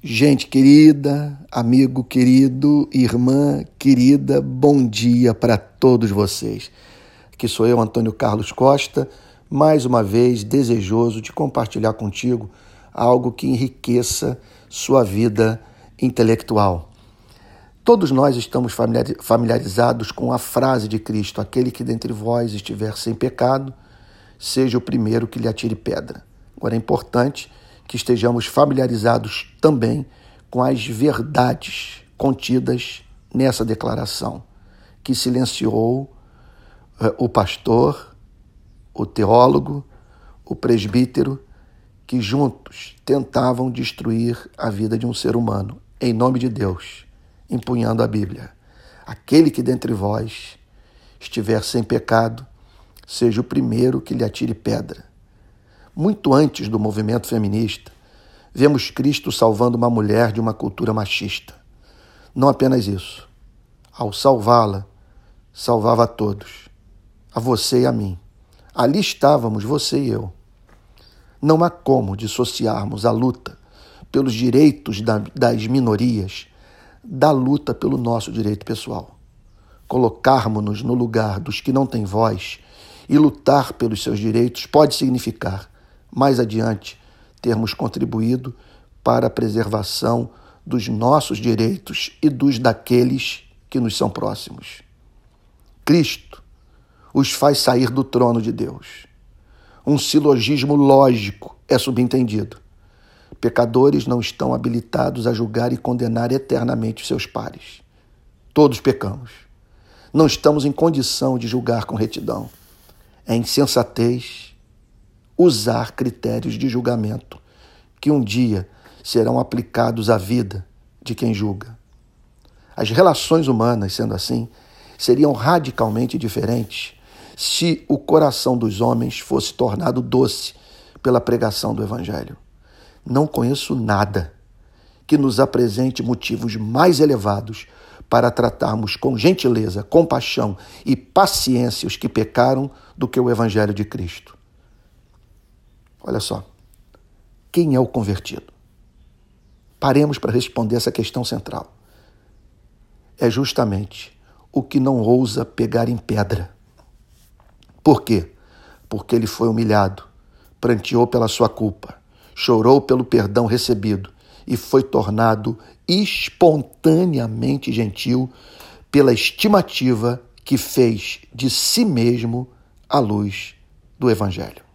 Gente querida, amigo querido, irmã querida, bom dia para todos vocês. Aqui sou eu, Antônio Carlos Costa, mais uma vez desejoso de compartilhar contigo algo que enriqueça sua vida intelectual. Todos nós estamos familiarizados com a frase de Cristo: aquele que dentre vós estiver sem pecado, seja o primeiro que lhe atire pedra. Agora é importante que estejamos familiarizados também com as verdades contidas nessa declaração, que silenciou eh, o pastor, o teólogo, o presbítero, que juntos tentavam destruir a vida de um ser humano, em nome de Deus, empunhando a Bíblia. Aquele que dentre vós estiver sem pecado, seja o primeiro que lhe atire pedra muito antes do movimento feminista, vemos Cristo salvando uma mulher de uma cultura machista. Não apenas isso. Ao salvá-la, salvava a todos, a você e a mim. Ali estávamos, você e eu. Não há como dissociarmos a luta pelos direitos das minorias da luta pelo nosso direito pessoal. Colocarmos-nos no lugar dos que não têm voz e lutar pelos seus direitos pode significar mais adiante termos contribuído para a preservação dos nossos direitos e dos daqueles que nos são próximos. Cristo os faz sair do trono de Deus. Um silogismo lógico é subentendido. Pecadores não estão habilitados a julgar e condenar eternamente seus pares. Todos pecamos. Não estamos em condição de julgar com retidão. É insensatez usar critérios de julgamento que um dia serão aplicados à vida de quem julga. As relações humanas, sendo assim, seriam radicalmente diferentes se o coração dos homens fosse tornado doce pela pregação do Evangelho. Não conheço nada que nos apresente motivos mais elevados para tratarmos com gentileza, compaixão e paciência os que pecaram do que o Evangelho de Cristo. Olha só. Quem é o convertido? Paremos para responder essa questão central. É justamente o que não ousa pegar em pedra. Por quê? Porque ele foi humilhado, pranteou pela sua culpa, chorou pelo perdão recebido e foi tornado espontaneamente gentil pela estimativa que fez de si mesmo à luz do Evangelho.